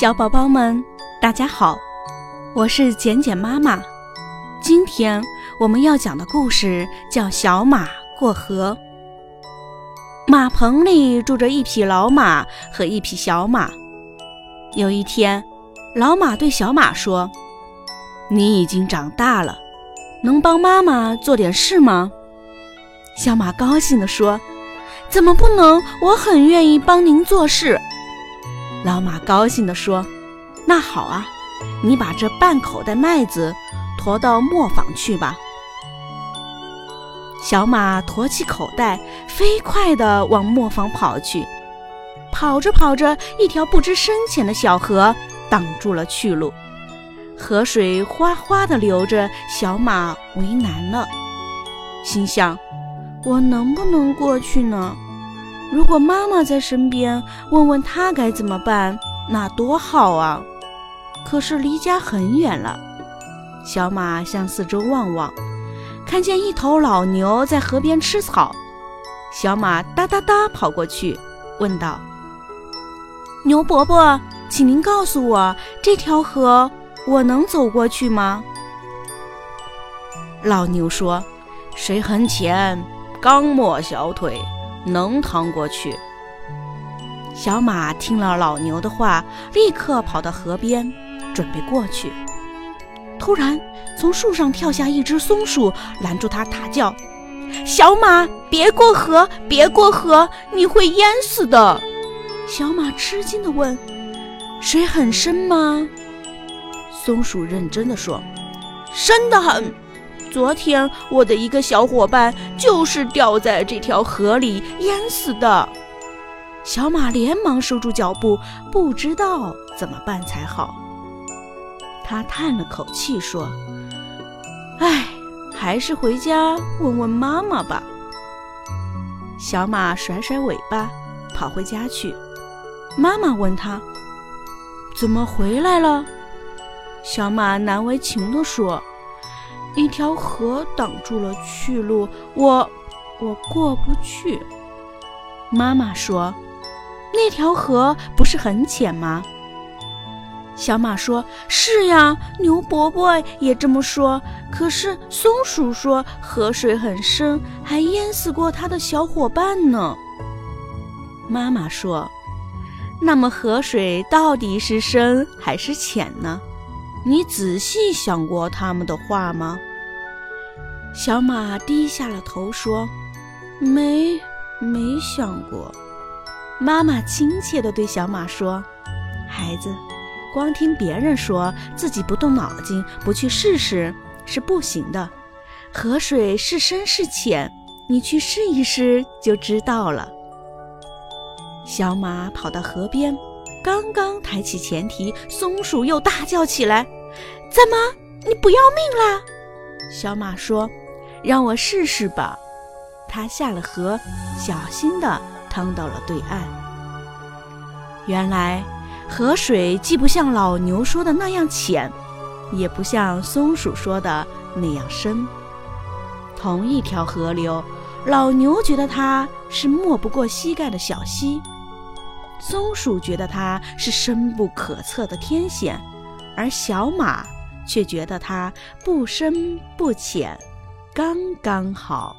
小宝宝们，大家好，我是简简妈妈。今天我们要讲的故事叫《小马过河》。马棚里住着一匹老马和一匹小马。有一天，老马对小马说：“你已经长大了，能帮妈妈做点事吗？”小马高兴地说：“怎么不能？我很愿意帮您做事。”老马高兴地说：“那好啊，你把这半口袋麦子驮到磨坊去吧。”小马驮起口袋，飞快地往磨坊跑去。跑着跑着，一条不知深浅的小河挡住了去路，河水哗哗地流着，小马为难了，心想：“我能不能过去呢？”如果妈妈在身边，问问她该怎么办，那多好啊！可是离家很远了。小马向四周望望，看见一头老牛在河边吃草。小马哒哒哒跑过去，问道：“牛伯伯，请您告诉我，这条河我能走过去吗？”老牛说：“水很浅，刚没小腿。”能趟过去。小马听了老牛的话，立刻跑到河边，准备过去。突然，从树上跳下一只松鼠，拦住他，大叫：“小马，别过河，别过河，你会淹死的！”小马吃惊地问：“水很深吗？”松鼠认真地说：“深得很。”昨天我的一个小伙伴就是掉在这条河里淹死的。小马连忙收住脚步，不知道怎么办才好。他叹了口气说：“唉，还是回家问问妈妈吧。”小马甩甩尾巴，跑回家去。妈妈问他：“怎么回来了？”小马难为情地说。一条河挡住了去路，我我过不去。妈妈说：“那条河不是很浅吗？”小马说：“是呀，牛伯伯也这么说。可是松鼠说河水很深，还淹死过它的小伙伴呢。”妈妈说：“那么河水到底是深还是浅呢？”你仔细想过他们的话吗？小马低下了头说：“没，没想过。”妈妈亲切地对小马说：“孩子，光听别人说，自己不动脑筋，不去试试是不行的。河水是深是浅，你去试一试就知道了。”小马跑到河边。刚刚抬起前蹄，松鼠又大叫起来：“怎么，你不要命啦？”小马说：“让我试试吧。”它下了河，小心地趟到了对岸。原来，河水既不像老牛说的那样浅，也不像松鼠说的那样深。同一条河流，老牛觉得它是没不过膝盖的小溪。松鼠觉得它是深不可测的天险，而小马却觉得它不深不浅，刚刚好。